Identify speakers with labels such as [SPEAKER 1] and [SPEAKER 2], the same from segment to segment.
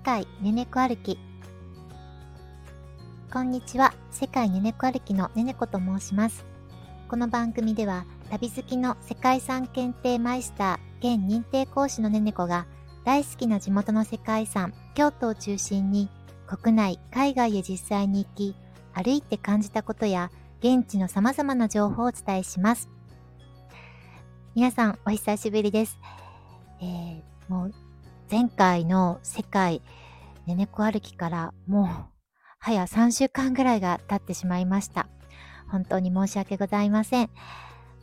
[SPEAKER 1] 界ねねこ歩き。こんにちは。世界ねねこ歩きのねねこと申します。この番組では旅好きの世界遺産検定マイスター現認定講師のねねこが大好きな地元の世界遺産京都を中心に国内海外へ実際に行き歩いて感じたことや現地の様々な情報をお伝えします。皆さんお久しぶりです、えー、もう前回の世界ねねこ歩きからもう 早3週間ぐらいが経ってしまいました。本当に申し訳ございません。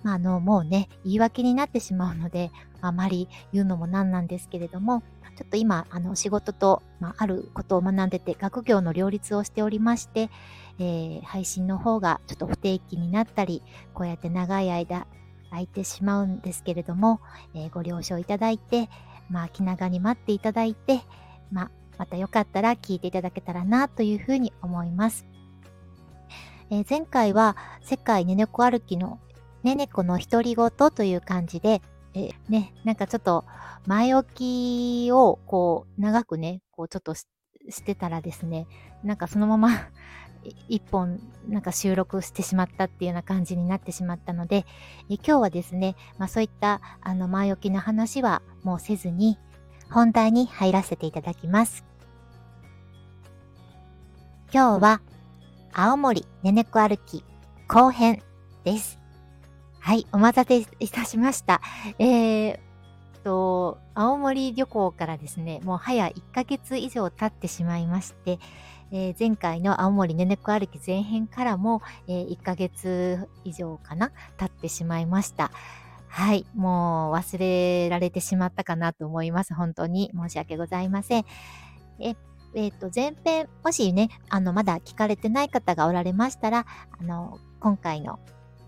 [SPEAKER 1] まあ、あの、もうね、言い訳になってしまうので、あまり言うのもなんなんですけれども、ちょっと今、あの、仕事と、まあ、あることを学んでて、学業の両立をしておりまして、えー、配信の方がちょっと不定期になったり、こうやって長い間空いてしまうんですけれども、えー、ご了承いただいて、まあ、気長に待っていただいて、まあ、またよかったら聞いていただけたらなというふうに思います。えー、前回は世界ねねこ歩きのねねこの独り言という感じで、えー、ね、なんかちょっと前置きをこう長くね、こうちょっとしてたらですね、なんかそのまま一本なんか収録してしまったっていうような感じになってしまったので、え今日はですね、まあそういったあの前置きの話はもうせずに本題に入らせていただきます。今日は青森ねねこ歩き後編です。はい、お待たせいたしました。えー、と、青森旅行からですね、もう早1ヶ月以上経ってしまいまして、えー、前回の青森ねねこ歩き前編からも、えー、1ヶ月以上かな経ってしまいました。はい。もう忘れられてしまったかなと思います。本当に申し訳ございません。え、えっ、ー、と、前編、もしね、あの、まだ聞かれてない方がおられましたら、あの、今回の、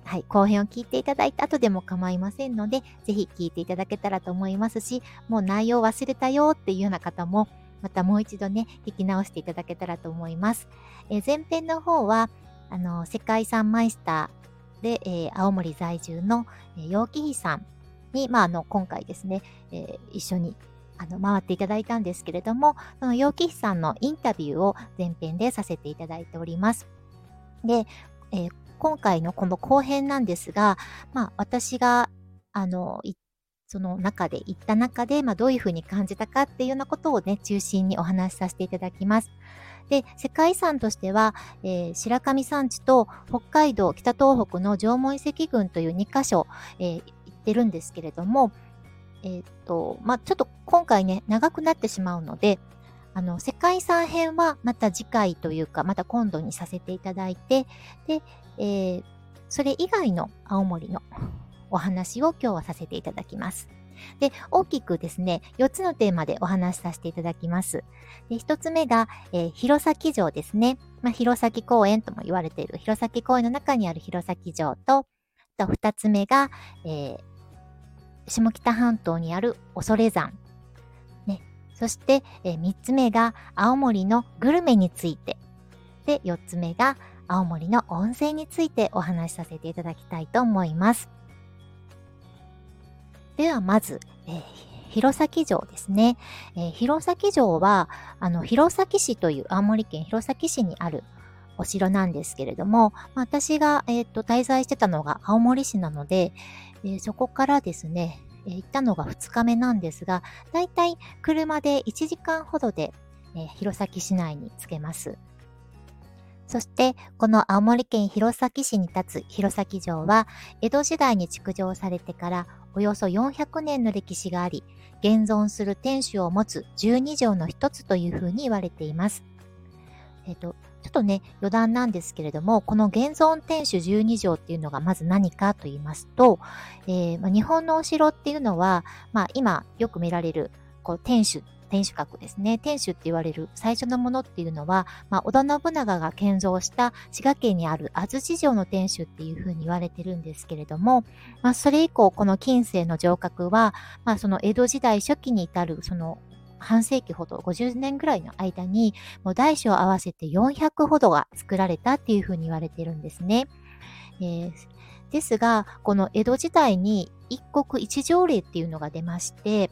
[SPEAKER 1] はい、後編を聞いていただいた後でも構いませんので、ぜひ聞いていただけたらと思いますし、もう内容忘れたよっていうような方も、またもう一度ね、聞き直していただけたらと思います。えー、前編の方は、あの、世界遺産マイスターで、えー、青森在住の、えー、陽気妃さんに、まあ、あの、今回ですね、え、一緒にあの、回っていただいたんですけれども、その陽気妃さんのインタビューを前編でさせていただいております。で、え、今回のこの後編なんですが、まあ、私が、あの、その中で、行った中で、まあ、どういうふうに感じたかっていうようなことをね、中心にお話しさせていただきます。で、世界遺産としては、えー、白神山地と北海道北東北の縄文遺跡群という2カ所、えー、行ってるんですけれども、えっ、と、まあ、ちょっと今回ね、長くなってしまうので、あの、世界遺産編はまた次回というか、また今度にさせていただいて、で、えー、それ以外の青森のお話を今日はさせていただきます。で、大きくですね、4つのテーマでお話しさせていただきます。で、1つ目が、えー、弘前城ですね。まあ、弘前公園とも言われている弘前公園の中にある弘前城と、と2つ目が、えー、下北半島にある恐山。ね、そして、えー、3つ目が青森のグルメについて。で、4つ目が青森の温泉についてお話しさせていただきたいと思います。ではまず、えー、弘前城ですね。えー、弘前城は、あの、弘前市という青森県弘前市にあるお城なんですけれども、まあ、私が、えーと、滞在してたのが青森市なので、えー、そこからですね、えー、行ったのが2日目なんですが、だいたい車で1時間ほどで、えー、弘前市内に着けます。そして、この青森県弘前市に立つ弘前城は、江戸時代に築城されてからおよそ400年の歴史があり、現存する天守を持つ12条の一つというふうに言われています。えっ、ー、と、ちょっとね、余談なんですけれども、この現存天守12条っていうのがまず何かと言いますと、えーまあ、日本のお城っていうのは、まあ、今よく見られるこう天守天守閣ですね。天守って言われる最初のものっていうのは、まあ、織田信長が建造した滋賀県にある安土城の天守っていうふうに言われてるんですけれども、まあ、それ以降、この近世の城郭は、まあ、その江戸時代初期に至る、その半世紀ほど、50年ぐらいの間に、もう大小合わせて400ほどが作られたっていうふうに言われてるんですね。えー、ですが、この江戸時代に一国一条例っていうのが出まして、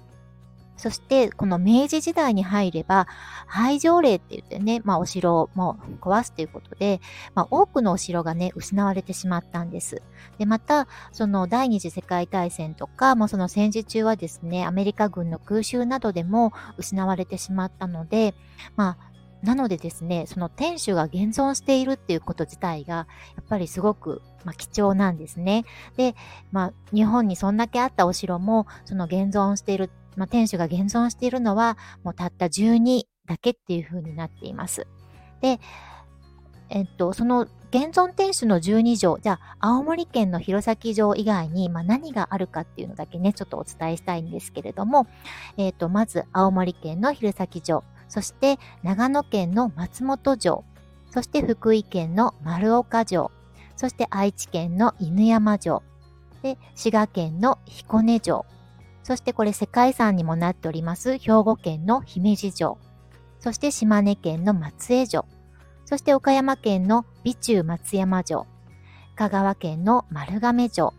[SPEAKER 1] そして、この明治時代に入れば、廃城令って言ってね、まあ、お城をも壊すということで、まあ、多くのお城がね、失われてしまったんです。で、また、その第二次世界大戦とか、もうその戦時中はですね、アメリカ軍の空襲などでも失われてしまったので、まあ、なのでですね、その天守が現存しているっていうこと自体が、やっぱりすごく、まあ、貴重なんですね。で、まあ、日本にそんだけあったお城も、その現存しているまあ、天守が現存しているのは、もうたった12だけっていう風になっています。で、えっと、その現存天守の12条、じゃあ、青森県の弘前城以外に、まあ、何があるかっていうのだけね、ちょっとお伝えしたいんですけれども、えっと、まず、青森県の弘前城、そして、長野県の松本城、そして福井県の丸岡城、そして愛知県の犬山城、で、滋賀県の彦根城、そしてこれ世界遺産にもなっております兵庫県の姫路城。そして島根県の松江城。そして岡山県の備中松山城。香川県の丸亀城。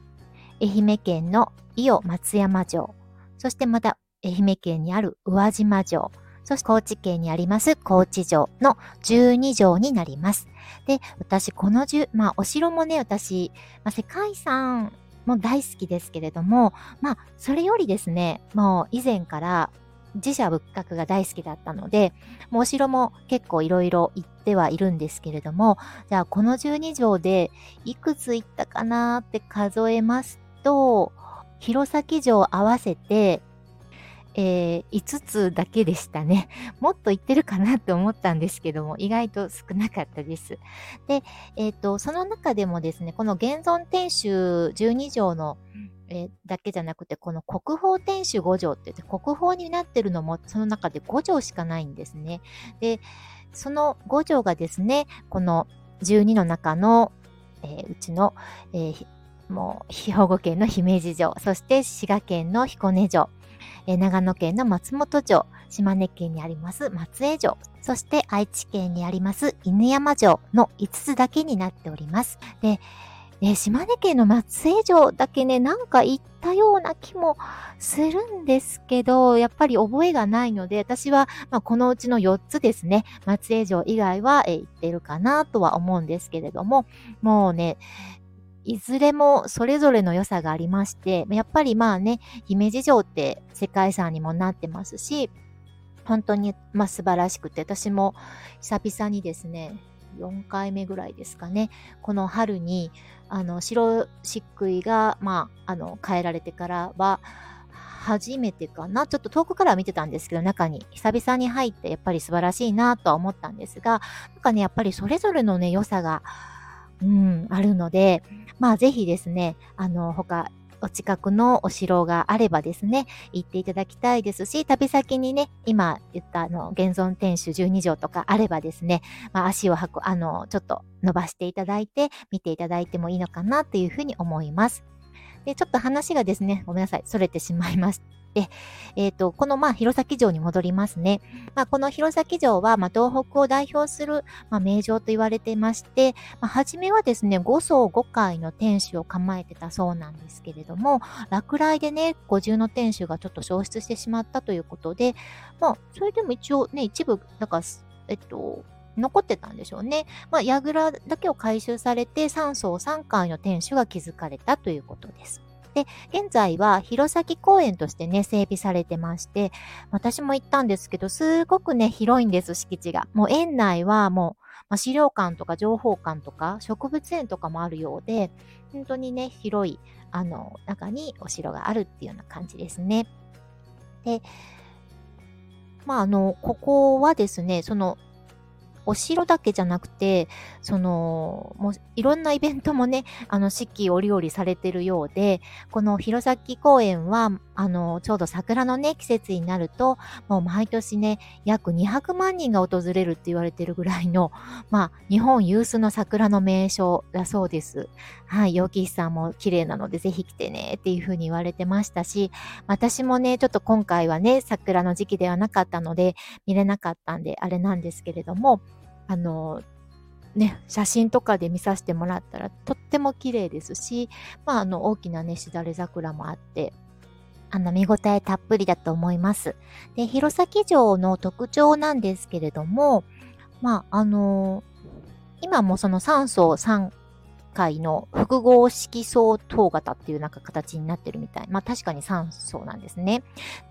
[SPEAKER 1] 愛媛県の伊予松山城。そしてまた愛媛県にある宇和島城。そして高知県にあります高知城の12城になります。で、私この10、まあお城もね、私、まあ、世界遺産も大好きですけれども、まあ、それよりですね、もう以前から自社仏閣が大好きだったので、もうお城も結構いろいろ行ってはいるんですけれども、じゃあこの12条でいくつ行ったかなって数えますと、弘前城合わせてえー、5つだけでしたね。もっと言ってるかなって思ったんですけども、意外と少なかったです。で、えっ、ー、と、その中でもですね、この現存天守12条の、えー、だけじゃなくて、この国宝天守5条って言って、国宝になってるのもその中で5条しかないんですね。で、その5条がですね、この12の中の、えー、うちの、えー、もう兵庫県の姫路城、そして滋賀県の彦根城、え長野県の松本城、島根県にあります松江城、そして愛知県にあります犬山城の5つだけになっております。で、ね、島根県の松江城だけね、なんか行ったような気もするんですけど、やっぱり覚えがないので、私は、まあ、このうちの4つですね、松江城以外は、え行ってるかなとは思うんですけれども、もうね、いずれもそれぞれの良さがありまして、やっぱりまあね、姫路城って世界遺産にもなってますし、本当にまあ素晴らしくて、私も久々にですね、4回目ぐらいですかね、この春に、あの、白漆喰が、まあ、あの、変えられてからは、初めてかな。ちょっと遠くから見てたんですけど、中に久々に入ってやっぱり素晴らしいなとは思ったんですが、なんかね、やっぱりそれぞれのね、良さが、うん、あるので、まあぜひですね、あの、他、お近くのお城があればですね、行っていただきたいですし、旅先にね、今言ったあの、現存天守12条とかあればですね、まあ足を運、あの、ちょっと伸ばしていただいて、見ていただいてもいいのかなというふうに思います。で、ちょっと話がですね、ごめんなさい、逸れてしまいましで、えっ、ー、と、この、まあ、弘前城に戻りますね。まあ、この弘前城は、まあ、東北を代表する、まあ、名城と言われてまして、まあ、初めはですね、5層5階の天守を構えてたそうなんですけれども、落雷でね、五重の天守がちょっと消失してしまったということで、まあ、それでも一応ね、一部、だか、えっと、残ってたんでしょうね。まあ、櫓だけを回収されて3層3階の天守が築かれたということです。で、現在は弘前公園としてね、整備されてまして、私も行ったんですけど、すごくね、広いんです、敷地が。もう園内はもう、まあ、資料館とか情報館とか植物園とかもあるようで、本当にね、広い、あの、中にお城があるっていうような感じですね。で、まあ、あの、ここはですね、その、お城だけじゃなくて、その、もういろんなイベントもね、あの、四季折々されてるようで、この弘前公園は、あの、ちょうど桜のね、季節になると、もう毎年ね、約200万人が訪れるって言われてるぐらいの、まあ、日本有数の桜の名所だそうです。はい、陽気さんも綺麗なのでぜひ来てねっていうふうに言われてましたし、私もね、ちょっと今回はね、桜の時期ではなかったので、見れなかったんで、あれなんですけれども、あの、ね、写真とかで見させてもらったらとっても綺麗ですし、まあ、あの大きなねしだれ桜もあってあの、見応えたっぷりだと思います。で、弘前城の特徴なんですけれども、まあ、あのー、今もその3層3階の複合色層塔型っていうなんか形になってるみたい。まあ確かに3層なんですね。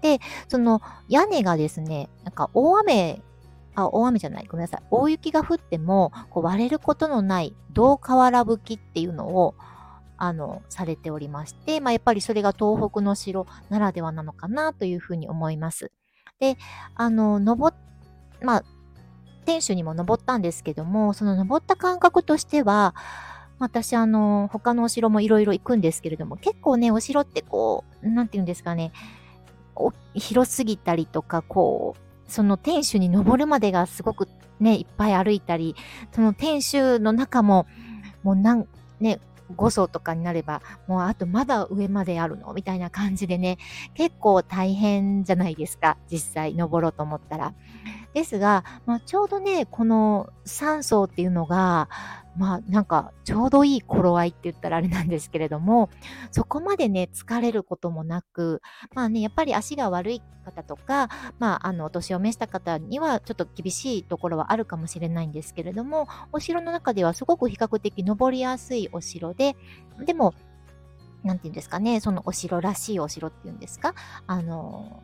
[SPEAKER 1] で、その屋根がですね、なんか大雨あ、大雨じゃない、ごめんなさい。大雪が降っても、こう割れることのない銅瓦吹きっていうのを、あの、されておりまして、まあ、やっぱりそれが東北の城ならではなのかなというふうに思います。で、あの、登まあ、天守にも登ったんですけども、その登った感覚としては、私、あの、他のお城もいろいろ行くんですけれども、結構ね、お城ってこう、なんて言うんですかね、広すぎたりとか、こう、その天守に登るまでがすごくね、いっぱい歩いたり、その天守の中も、もうなん、ね、5層とかになれば、もうあとまだ上まであるの？みたいな感じでね、結構大変じゃないですか。実際登ろうと思ったら。ですが、まあ、ちょうどね、この3層っていうのが、まあなんかちょうどいい頃合いって言ったらあれなんですけれども、そこまでね、疲れることもなく、まあね、やっぱり足が悪い方とか、まああの、お年を召した方にはちょっと厳しいところはあるかもしれないんですけれども、お城の中ではすごく比較的登りやすいお城で、でも、なんて言うんですかね、そのお城らしいお城っていうんですか、あの、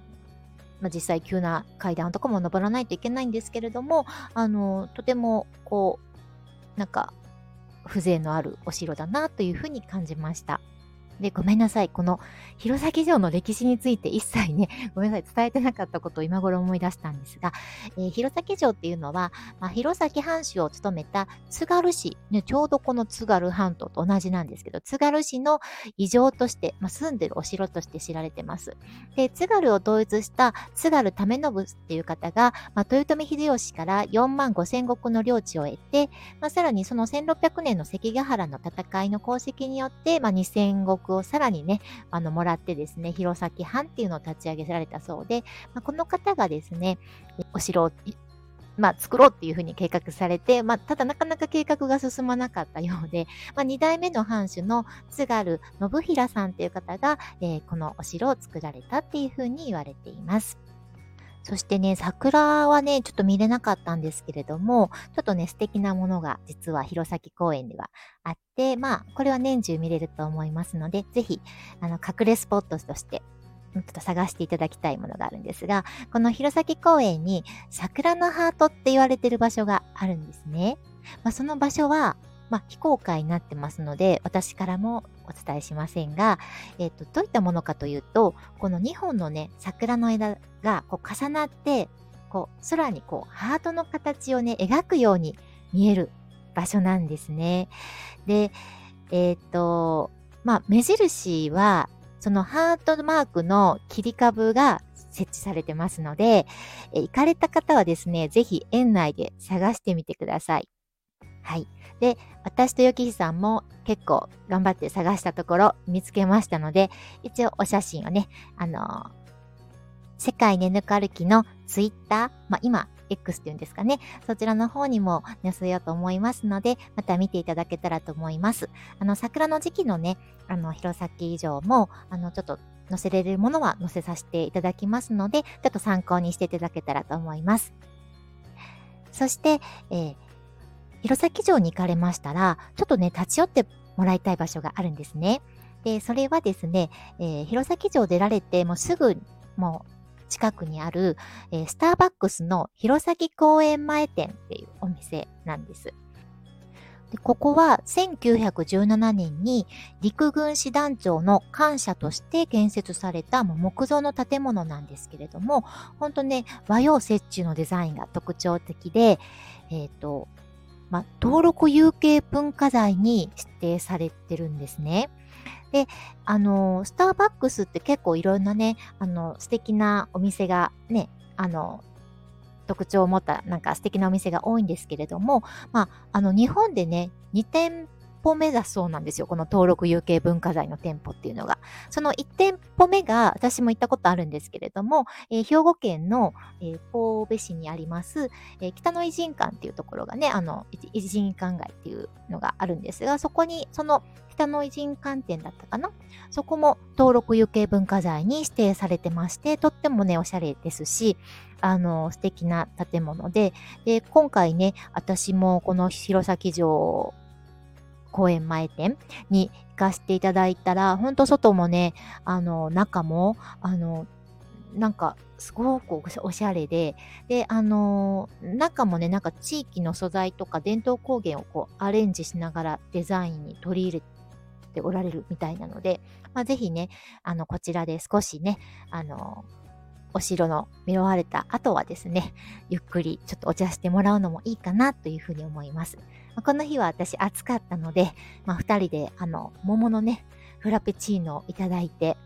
[SPEAKER 1] まあ、実際急な階段とかも登らないといけないんですけれども、あの、とても、こう、なんか、風情のあるお城だなというふうに感じました。で、ごめんなさい。この弘前城の歴史について一切ね、ごめんなさい。伝えてなかったことを今頃思い出したんですが、えー、弘前城っていうのは、まあ、弘前藩主を務めた津軽市、ね、ちょうどこの津軽半島と同じなんですけど、津軽市の異常として、まあ、住んでるお城として知られてます。で、津軽を統一した津軽為信っていう方が、まあ、豊臣秀吉から4万5千石の領地を得て、まあ、さらにその1600年の関ヶ原の戦いの功績によって、まあ、2000石をさらにね、あの、もらってですね、弘前藩っていうのを立ち上げられたそうで、まあ、この方がですね、お城をまあ、作ろうっていうふうに計画されて、まあ、ただなかなか計画が進まなかったようで、まあ、2代目の藩主の津軽信平さんという方が、えー、このお城を作られたっていうふうに言われています。そしてね、桜はね、ちょっと見れなかったんですけれども、ちょっとね、素敵なものが実は弘前公園ではあって、まあ、これは年中見れると思いますので、ぜひ、あの、隠れスポットとして、ちょっと探していただきたいものがあるんですが、この弘前公園に桜のハートって言われてる場所があるんですね。まあ、その場所は、まあ、非公開になってますので、私からもお伝えしませんが、えっ、と、どういったものかというと、この2本のね、桜の枝がこう重なって、こう、空にこう、ハートの形をね、描くように見える場所なんですね。で、えっ、と、まあ、目印は、そのハートマークの切り株が設置されてますので、え行かれた方はですね、ぜひ園内で探してみてください。はい。で、私とヨキヒさんも結構頑張って探したところ見つけましたので、一応お写真をね、あの、世界ねぬか歩きのツイッター、まあ、今、X っていうんですかね。そちらの方にも載せようと思いますので、また見ていただけたらと思います。あの、桜の時期のね、あの、弘前以上も、あの、ちょっと載せれるものは載せさせていただきますので、ちょっと参考にしていただけたらと思います。そして、えー、弘前城に行かれましたら、ちょっとね、立ち寄ってもらいたい場所があるんですね。で、それはですね、えー、弘前城出られて、もうすぐ、もう、近くにある、えー、スターバックスの弘前公園前店っていうお店なんです。でここは1917年に陸軍師団長の官舎として建設された木造の建物なんですけれども、本当ね、和洋折衷のデザインが特徴的で、えっ、ー、と、まあ、登録有形文化財に指定されてるんですね。で、あの、スターバックスって結構いろんなね、あの、素敵なお店がね、あの、特徴を持ったなんか素敵なお店が多いんですけれども、まあ、あの、日本でね、2店舗目だそうなんですよ。この登録有形文化財の店舗っていうのが。その1店舗目が、私も行ったことあるんですけれども、えー、兵庫県の、えー、神戸市にあります、えー、北の偉人館っていうところがね、あの、偉人館街っていうのがあるんですが、そこに、その北の偉人館店だったかな？そこも登録有形文化財に指定されてまして、とってもね、おしゃれですし、あの、素敵な建物で、で、今回ね、私もこの弘前城公園前店に行かせていただいたら、ほんと外もね、あの、中も、あの、なんか、すごくおしゃれで、で、あのー、中もね、なんか地域の素材とか伝統工芸をこうアレンジしながらデザインに取り入れておられるみたいなので、まあ、ぜひね、あの、こちらで少しね、あのー、お城の見終われた後はですね、ゆっくりちょっとお茶してもらうのもいいかなというふうに思います。この日は私暑かったので、まあ、二人であの、桃のね、フラペチーノをいただいて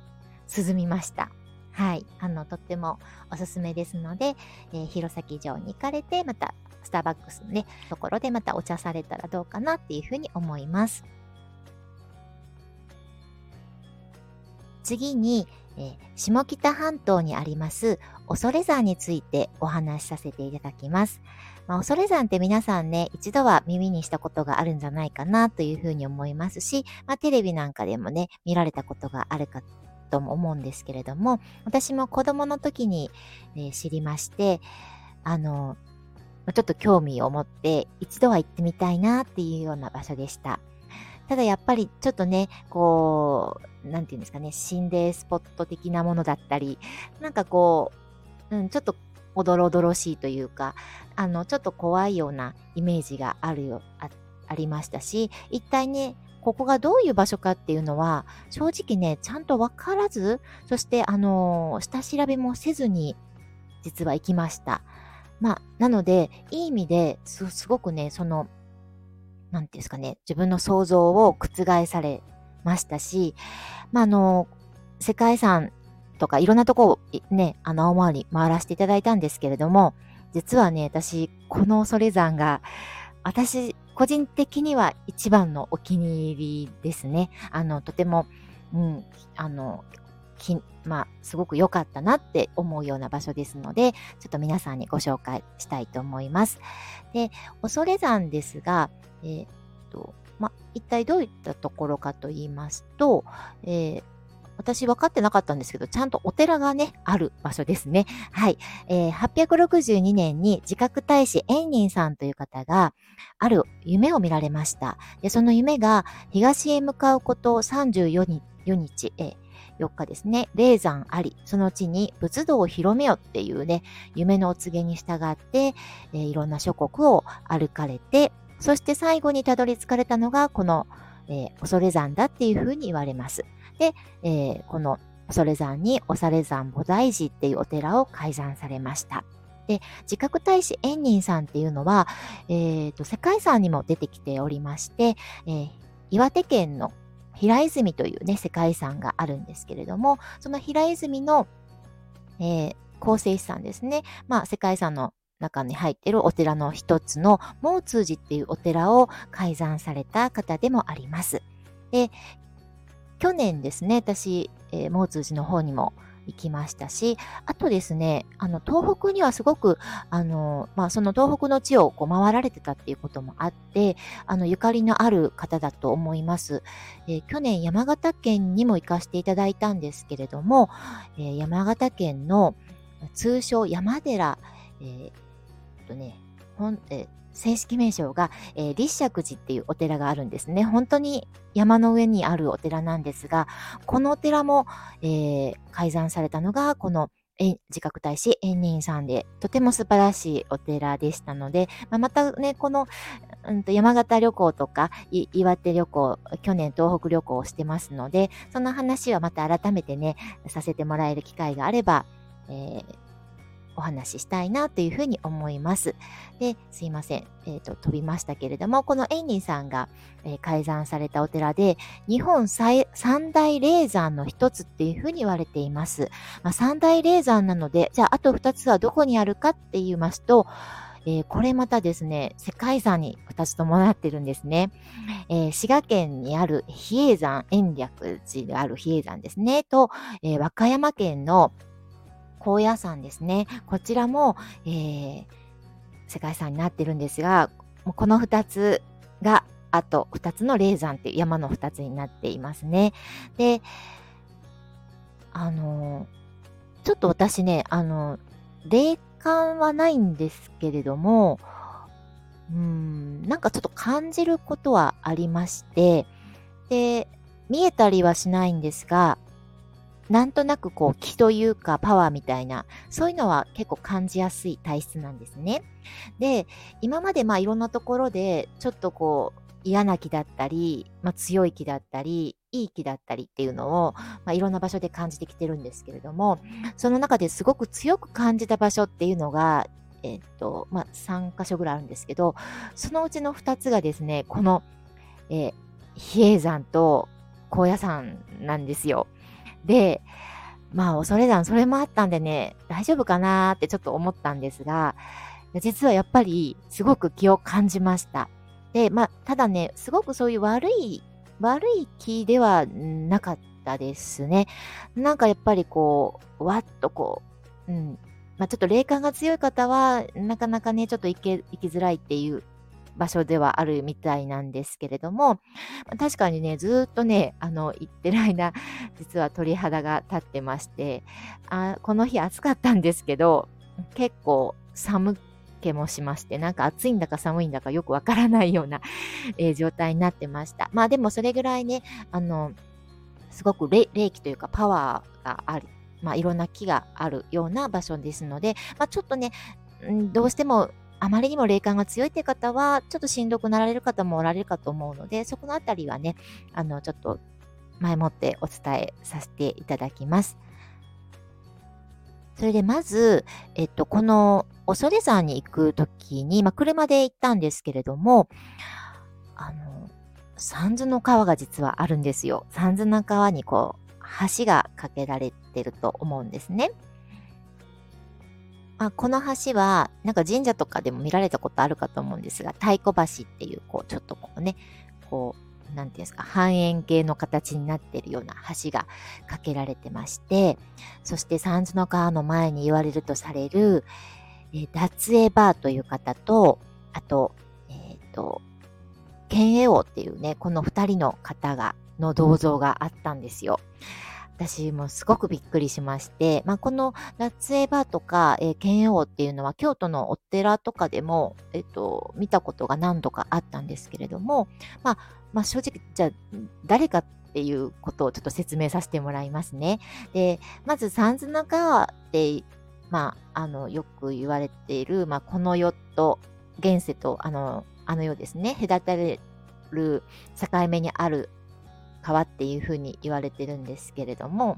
[SPEAKER 1] 涼みました。はい。あの、とってもおすすめですので、えー、弘前城に行かれて、また、スターバックスのね、ところでまたお茶されたらどうかなっていうふうに思います。次に、え、下北半島にあります恐山についてお話しさせていただきます。まあ、恐山って皆さんね、一度は耳にしたことがあるんじゃないかなというふうに思いますし、まあ、テレビなんかでもね、見られたことがあるかとも思うんですけれども、私も子供の時に、え、知りまして、あの、ちょっと興味を持って一度は行ってみたいなっていうような場所でした。ただやっぱりちょっとね、こう、なんていうんですかね、心霊スポット的なものだったり、なんかこう、うん、ちょっとおどろおどろしいというか、あの、ちょっと怖いようなイメージがあるよ、あありましたし、一体ね、ここがどういう場所かっていうのは、正直ね、ちゃんとわからず、そして、あのー、下調べもせずに、実は行きました。まあ、なので、いい意味ですごくね、その、なんていうんですかね、自分の想像を覆されましたし、まあ、あの、世界遺産とかいろんなとこをね、あの、青回り回らせていただいたんですけれども、実はね、私、この恐山が、私個人的には一番のお気に入りですね。あの、とても、うん、あの、きまあ、すごく良かったなって思うような場所ですので、ちょっと皆さんにご紹介したいと思います。で、恐山ですが、えー、っと、ま、一体どういったところかと言いますと、えー私分かってなかったんですけど、ちゃんとお寺がね、ある場所ですね。はい。えー、862年に自覚大使円仁さんという方が、ある夢を見られました。で、その夢が、東へ向かうこと34日、4日、えー4日ですね、霊山あり、その地に仏道を広めよっていうね、夢のお告げに従って、えー、いろんな諸国を歩かれて、そして最後にたどり着かれたのが、この、えー、恐山だっていうふうに言われます。で、えー、この恐山におされ山菩提寺っていうお寺を開山されました。で、自覚大使円仁さんっていうのは、えっ、ー、と、世界遺産にも出てきておりまして、えー、岩手県の平泉というね、世界遺産があるんですけれども、その平泉の、えー、構成資産ですね。まあ、世界遺産の中に入っているお寺の一つの、毛通寺っていうお寺を開山された方でもあります。で、去年ですね、私、えー、毛通寺の方にも行きましたし、あとですね、あの、東北にはすごく、あの、まあ、その東北の地をこう回られてたっていうこともあって、あの、ゆかりのある方だと思います。えー、去年山形県にも行かせていただいたんですけれども、えー、山形県の通称山寺、えー、とね、ほん、え正式名称が、えー、立石寺っていうお寺があるんですね。本当に山の上にあるお寺なんですが、このお寺も、えー、改ざんされたのが、この自覚大使円仁さんで、とても素晴らしいお寺でしたので、まあ、またね、この、うんと、山形旅行とか、岩手旅行、去年東北旅行をしてますので、その話はまた改めてね、させてもらえる機会があれば、えーお話ししたいなというふうに思います。で、すいません。えっ、ー、と、飛びましたけれども、このエンニンさんが、えー、改ざんされたお寺で、日本三大霊山の一つっていうふうに言われています。まあ、三大霊山なので、じゃああと二つはどこにあるかって言いますと、えー、これまたですね、世界遺産に2つともなってるんですね。えー、滋賀県にある比叡山、延暦寺である比叡山ですね、と、えー、和歌山県の高野山ですね。こちらも、えー、世界遺産になってるんですが、この2つがあと2つの霊山っていう山の2つになっていますね。で、あの、ちょっと私ね、あの、霊感はないんですけれども、うん、なんかちょっと感じることはありまして、で、見えたりはしないんですが、なんとなくこう気というかパワーみたいな、そういうのは結構感じやすい体質なんですね。で、今までまあいろんなところでちょっとこう嫌な気だったり、まあ、強い気だったり、いい気だったりっていうのを、まあ、いろんな場所で感じてきてるんですけれども、その中ですごく強く感じた場所っていうのが、えっと、まあ、3箇所ぐらいあるんですけど、そのうちの2つがですね、この、えー、比叡山と高野山なんですよ。で、まあ、恐れ山、それもあったんでね、大丈夫かなってちょっと思ったんですが、実はやっぱりすごく気を感じました。で、まあ、ただね、すごくそういう悪い、悪い気ではなかったですね。なんかやっぱりこう、わっとこう、うん。まあ、ちょっと霊感が強い方は、なかなかね、ちょっと行け、行きづらいっていう場所ではあるみたいなんですけれども、確かにね、ずっとね、あの、行ってる間、実は鳥肌が立ってまして、あこの日暑かったんですけど、結構寒気もしまして、なんか暑いんだか寒いんだかよくわからないような、えー、状態になってました。まあでもそれぐらいね、あの、すごく霊気というかパワーがある、まあいろんな木があるような場所ですので、まあちょっとね、どうしてもあまりにも霊感が強いって方は、ちょっとしんどくなられる方もおられるかと思うので、そこのあたりはね、あの、ちょっと前もってお伝えさせていただきます。それでまず、えっと、この恐山に行くときに、まあ、車で行ったんですけれども、あの、三途の川が実はあるんですよ。三途の川にこう、橋が架けられてると思うんですね。あこの橋は、なんか神社とかでも見られたことあるかと思うんですが、太鼓橋っていう、こう、ちょっとこうね、こう、なんていうんですか、半円形の形になっているような橋が架けられてまして、そして三途の川の前に言われるとされる、えー、脱エバーという方と、あと、えっ、ー、と、ケンエオっていうね、この二人の方が、の銅像があったんですよ。私もすごくびっくりしまして、まあ、このラッツエバーとか、えー、ケンオっていうのは京都のお寺とかでも、え、ー、と、見たことが何度かあったんですけれども、まあ、まあ、正直、じゃあ、誰かっていうことをちょっと説明させてもらいますね。で、まず、三途の川って、まあ、あの、よく言われている、まあ、この世と、現世と、あの、あの世ですね、隔たれる境目にある川っていうふうに言われてるんですけれども、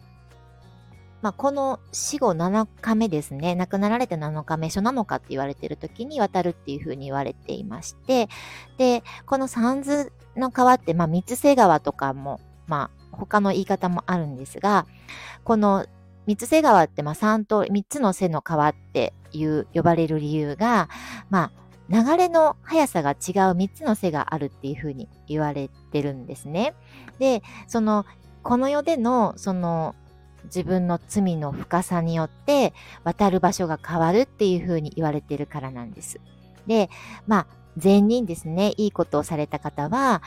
[SPEAKER 1] まあ、この死後7日目ですね、亡くなられて7日目、初7日って言われてる時に渡るっていうふうに言われていまして、で、この三途の川って、まあ、三瀬川とかも、まあ、他の言い方もあるんですが、この三瀬川って、まあ、3と3つの瀬の川っていう呼ばれる理由が、まあ、流れの速さが違う3つの瀬があるっていうふうに言われてるんですね。で、その、この世での、その、自分の罪の深さによって渡る場所が変わるっていうふうに言われてるからなんです。で、まあ、善人ですね、いいことをされた方は、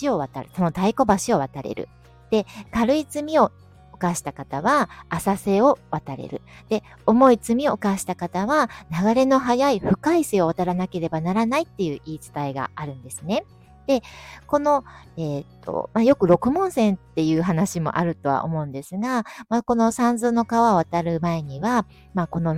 [SPEAKER 1] 橋を渡る、その太鼓橋を渡れる。で、軽い罪を犯した方は浅瀬を渡れる。で、重い罪を犯した方は流れの速い深い瀬を渡らなければならないっていう言い伝えがあるんですね。で、この、えっ、と、まあ、よく六門線っていう話もあるとは思うんですが、まあ、この三途の川を渡る前には、まあ、この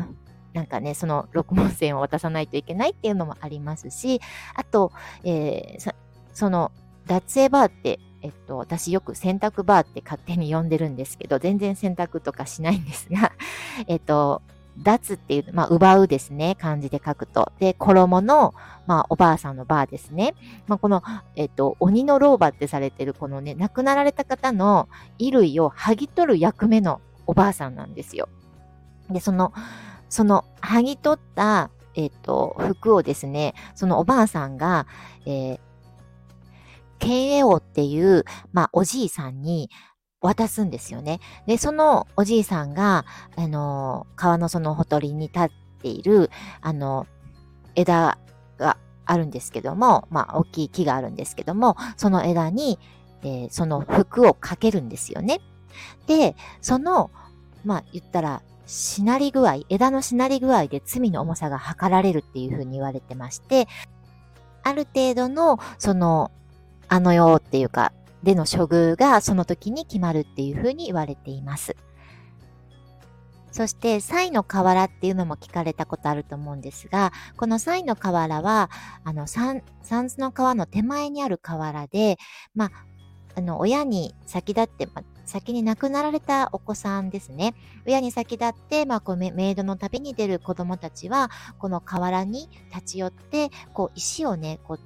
[SPEAKER 1] なんかね、その六門線を渡さないといけないっていうのもありますし、あと、えー、その、脱衣バーってえっと、私よく洗濯バーって勝手に呼んでるんですけど、全然洗濯とかしないんですが、えっと、脱っていう、まあ、奪うですね。漢字で書くと。で、衣の、まあ、おばあさんのバーですね。まあ、この、えっと、鬼の老婆ってされてるこのね、亡くなられた方の衣類を剥ぎ取る役目のおばあさんなんですよ。で、その、その、剥ぎ取った、えっと、服をですね、そのおばあさんが、えー、ケイエオっていう、まあ、おじいさんに渡すんですよね。で、そのおじいさんが、あの、川のそのほとりに立っている、あの、枝があるんですけども、まあ、大きい木があるんですけども、その枝に、えー、その服をかけるんですよね。で、その、まあ、言ったら、しなり具合、枝のしなり具合で罪の重さが測られるっていうふうに言われてまして、ある程度の、その、あの世っていうか、での処遇がその時に決まるっていうふうに言われています。そして、サイの河原っていうのも聞かれたことあると思うんですが、このサイの河原は、あの、三途の川の手前にある河原で、まあ、あの、親に先立って、ま先に亡くなられたお子さんですね。親に先立って、まあ、こうメイドの旅に出る子供たちは、この河原に立ち寄って、こう、石をね、こう、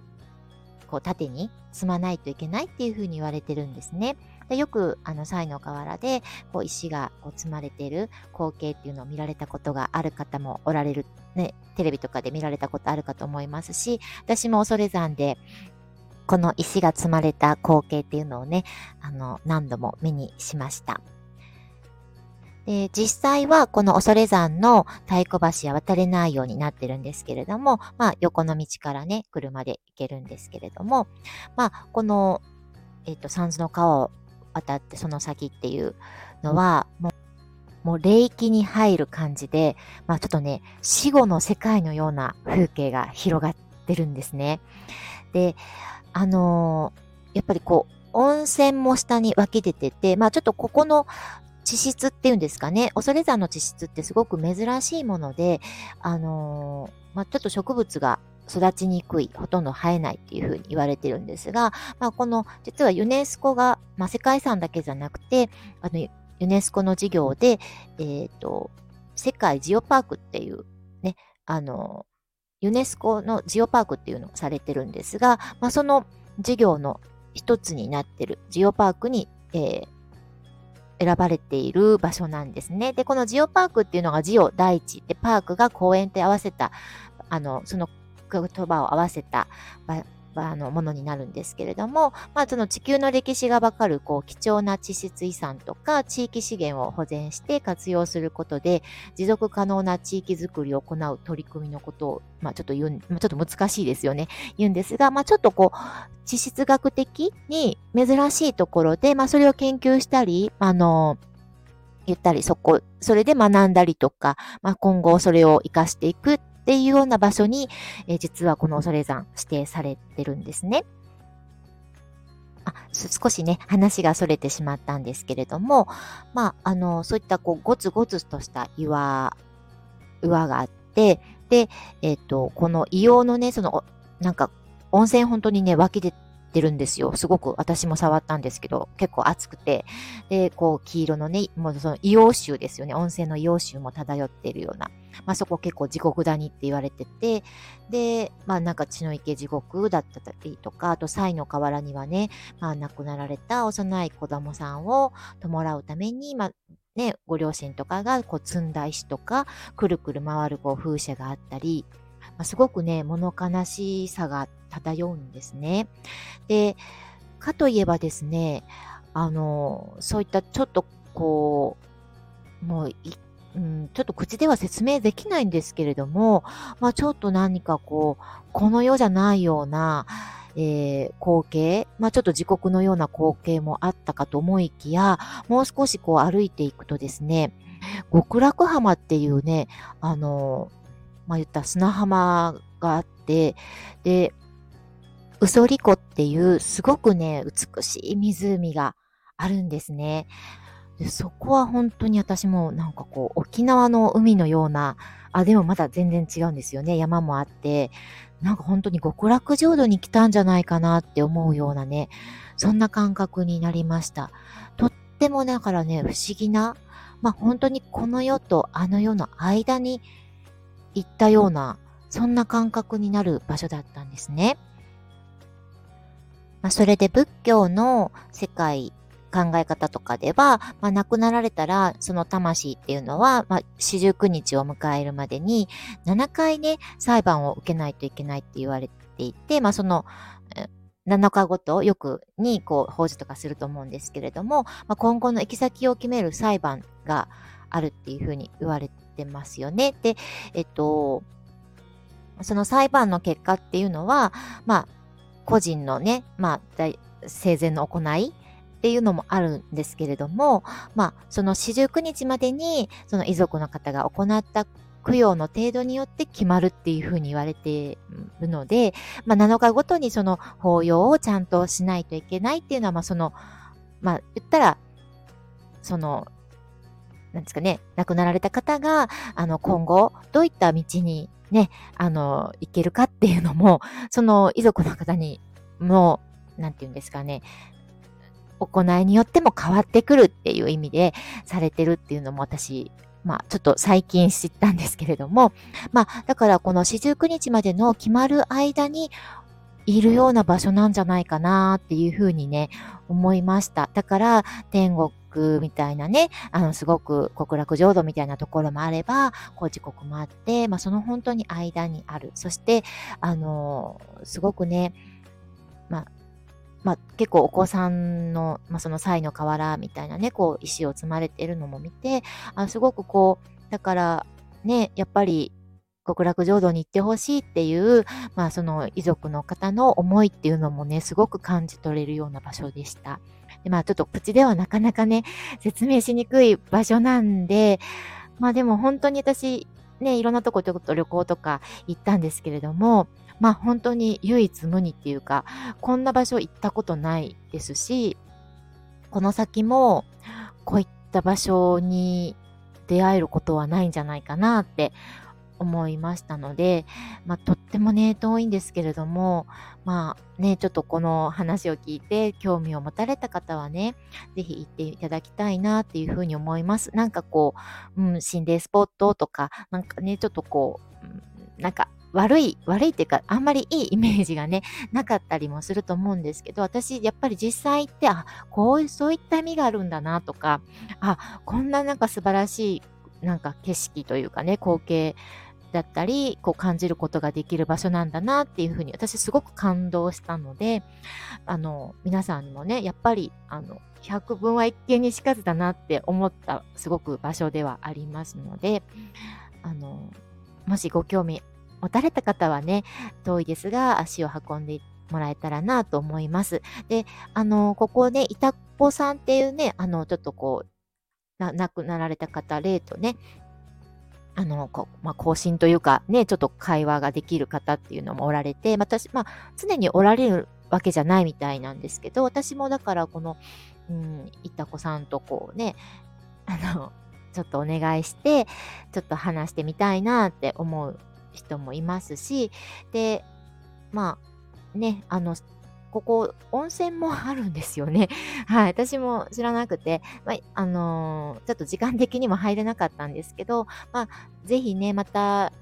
[SPEAKER 1] こう縦に積まないといけないっていうふうに言われてるんですね。でよく、あの、サイの河原で、こう、石がこう積まれてる光景っていうのを見られたことがある方もおられる、ね、テレビとかで見られたことあるかと思いますし、私も恐山で、この石が積まれた光景っていうのをね、あの、何度も目にしました。で実際はこの恐山の太鼓橋は渡れないようになってるんですけれども、まあ横の道からね、車で行けるんですけれども、まあこの、えっ、と、三途の川を渡ってその先っていうのは、もう、もう霊気に入る感じで、まあちょっとね、死後の世界のような風景が広がってるんですね。で、あのー、やっぱりこう、温泉も下に湧き出てて、まあちょっとここの地質っていうんですかね、恐山の地質ってすごく珍しいもので、あのー、まあちょっと植物が育ちにくい、ほとんど生えないっていうふうに言われてるんですが、まあこの、実はユネスコが、まあ世界遺産だけじゃなくて、あの、ユネスコの事業で、えっ、ー、と、世界ジオパークっていう、ね、あの、ユネスコのジオパークっていうのをされてるんですが、まあ、その事業の一つになってるジオパークに、えー、選ばれている場所なんですね。で、このジオパークっていうのがジオ大地で、パークが公園って合わせた、あの、その言葉を合わせたあのものになるんですけれども、まあ、その地球の歴史がわかるこう貴重な地質遺産とか地域資源を保全して活用することで持続可能な地域づくりを行う取り組みのことを、まあ、ちょっと言う、ちょっと難しいですよね。言うんですが、まあ、ちょっとこう、地質学的に珍しいところで、まあ、それを研究したり、あの、言ったり、そこ、それで学んだりとか、まあ、今後それを活かしていくっていうような場所に、えー、実はこの恐山指定されてるんですね。あ少しね、話が逸れてしまったんですけれども、まあ、あの、そういったこう、ゴツゴツとした岩、岩があって、で、えっ、ー、と、この硫黄のね、その、なんか、温泉本当にね、湧き出ってるんですよ。すごく私も触ったんですけど、結構熱くて。で、こう、黄色のね、もうその硫黄臭ですよね。温泉の硫黄臭も漂っているような。まあそこ結構地獄谷って言われてて、で、まあなんか血の池地獄だったりとか、あと西の河原にはね、まあ亡くなられた幼い子供さんを弔うために、まあね、ご両親とかがこう積んだ石とか、くるくる回るこう風車があったり、まあ、すごくね、物悲しさが漂うんですね。で、かといえばですね、あの、そういったちょっとこう、もううん、ちょっと口では説明できないんですけれども、まあちょっと何かこう、この世じゃないような、えー、光景、まあちょっと時刻のような光景もあったかと思いきや、もう少しこう歩いていくとですね、極楽浜っていうね、あの、まあ、言った砂浜があって、で、ウソリ湖っていうすごくね、美しい湖があるんですね。でそこは本当に私もなんかこう沖縄の海のような、あ、でもまだ全然違うんですよね。山もあって、なんか本当に極楽浄土に来たんじゃないかなって思うようなね、そんな感覚になりました。とってもだからね、不思議な、まあ本当にこの世とあの世の間に行ったような、そんな感覚になる場所だったんですね。まあ、それで仏教の世界、考え方とかでは、まあ、亡くなられたら、その魂っていうのは、まあ、四十九日を迎えるまでに、7回ね、裁判を受けないといけないって言われていて、まあ、その、7日ごとよくにこう報じとかすると思うんですけれども、まあ、今後の行き先を決める裁判があるっていうふうに言われててますよね。で、えっと、その裁判の結果っていうのは、まあ、個人のね、まあ、生前の行いっていうのもあるんですけれども、まあ、その四十九日までに、その遺族の方が行った供養の程度によって決まるっていうふうに言われているので、まあ、7日ごとにその法要をちゃんとしないといけないっていうのは、まあ、その、まあ、言ったら、その、なんですかね、亡くなられた方が、あの、今後、どういった道にね、あの、行けるかっていうのも、その遺族の方にも、なんて言うんですかね、行いによっても変わってくるっていう意味でされてるっていうのも私、まあちょっと最近知ったんですけれども、まあだからこの四十九日までの決まる間にいるような場所なんじゃないかなっていうふうにね、思いました。だから天国みたいなね、あの、すごく極楽浄土みたいなところもあれば、高知国もあって、まあ、その本当に間にある。そして、あの、すごくね、まあ、まあ、結構お子さんの、まあ、その際の河原みたいなね、こう、石を積まれているのも見て、あすごくこう、だからね、やっぱり極楽浄土に行ってほしいっていう、まあその遺族の方の思いっていうのもね、すごく感じ取れるような場所でした。でまあちょっと口ではなかなかね、説明しにくい場所なんで、まあでも本当に私、ね、いろんなとこちょっと旅行とか行ったんですけれども、まあ本当に唯一無二っていうか、こんな場所行ったことないですし、この先もこういった場所に出会えることはないんじゃないかなって思いましたので、まあ、とってもね、遠いんですけれども、まあね、ちょっとこの話を聞いて興味を持たれた方はね、ぜひ行っていただきたいなっていうふうに思います。なんかこう、うん、心霊スポットとか、なんかね、ちょっとこう、なんか悪い、悪いっていうか、あんまりいいイメージがね、なかったりもすると思うんですけど、私、やっぱり実際行って、あ、こういう、そういった意味があるんだなとか、あ、こんななんか素晴らしい、なんか景色というかね、光景だったり、こう感じることができる場所なんだなっていうふうに、私すごく感動したので、あの、皆さんもね、やっぱり、あの、百分は一見にしかずだなって思ったすごく場所ではありますので、あの、もしご興味持たれた方はね、遠いですが足を運んでもらえたらなと思います。で、あの、ここね、いたこさんっていうね、あの、ちょっとこう、亡くなられた方、例とね、あの、こまあ、更新というか、ね、ちょっと会話ができる方っていうのもおられて、私、まあ、常におられるわけじゃないみたいなんですけど、私もだからこの、うん、いったこさんとこうね、あの、ちょっとお願いして、ちょっと話してみたいなって思う人もいますし、で、まあ、ね、あの、ここ、温泉もあるんですよね。はい。私も知らなくて、まあ、あのー、ちょっと時間的にも入れなかったんですけど、まあ、ぜひね、また、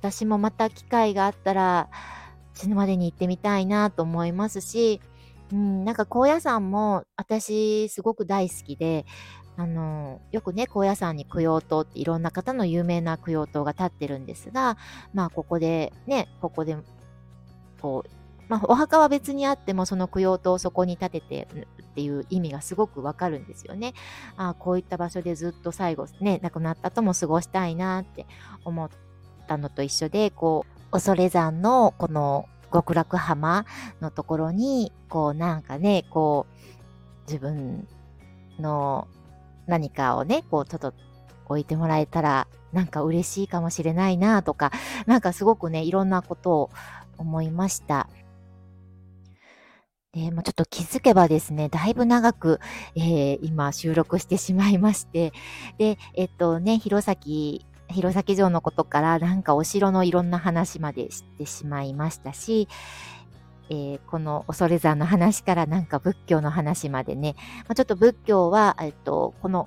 [SPEAKER 1] 私もまた機会があったら、死ぬまでに行ってみたいなと思いますし、うん、なんか高野山も私すごく大好きで、あのよくね、高野山に供養塔っていろんな方の有名な供養塔が立ってるんですが、まあここでね、ここでこうまあ、お墓は別にあってもその供養塔をそこに建ててっていう意味がすごくわかるんですよね。あこういった場所でずっと最後ね、亡くなったとも過ごしたいなって思ったのと一緒で、こう、恐山のこの極楽浜のところに、こうなんかね、こう、自分の何かをね、こうちょっと置いてもらえたら、なんか嬉しいかもしれないなとか、なんかすごくね、いろんなことを思いました。で、もうちょっと気づけばですね、だいぶ長く、えー、今収録してしまいまして、で、えっとね、弘前、弘前城のことからなんかお城のいろんな話まで知ってしまいましたし、えー、この恐山の話からなんか仏教の話までね、まあ、ちょっと仏教は、えっと、この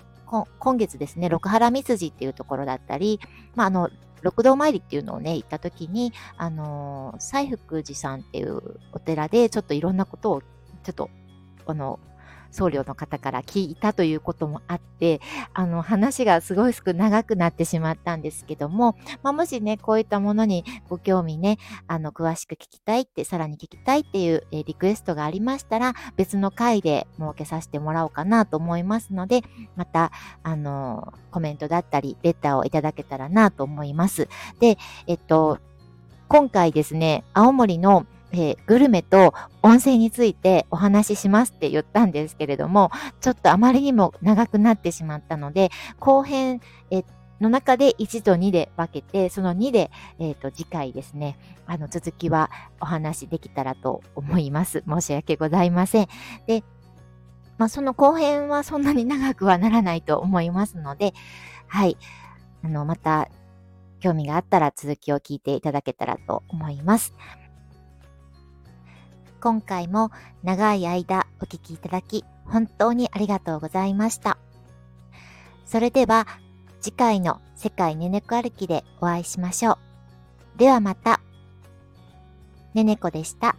[SPEAKER 1] 今月ですね、六原三筋っていうところだったり、まあ、あの、六道参りっていうのをね、行った時に、あのー、西福寺さんっていうお寺で、ちょっといろんなことを、ちょっと、あの、僧侶の方から聞いたということもあって、あの、話がすごい少長くなってしまったんですけども、まあ、もしね、こういったものにご興味ね、あの、詳しく聞きたいって、さらに聞きたいっていう、え、リクエストがありましたら、別の回で設けさせてもらおうかなと思いますので、また、あの、コメントだったり、レターをいただけたらなと思います。で、えっと、今回ですね、青森のえー、グルメと温泉についてお話ししますって言ったんですけれども、ちょっとあまりにも長くなってしまったので、後編、えの中で1と2で分けて、その2で、えっ、ー、と、次回ですね、あの、続きはお話できたらと思います。申し訳ございません。で、まあ、その後編はそんなに長くはならないと思いますので、はい。あの、また、興味があったら続きを聞いていただけたらと思います。今回も長い間お聴きいただき、本当にありがとうございました。それでは、次回の世界ねねこ歩きでお会いしましょう。ではまた。ねねこでした。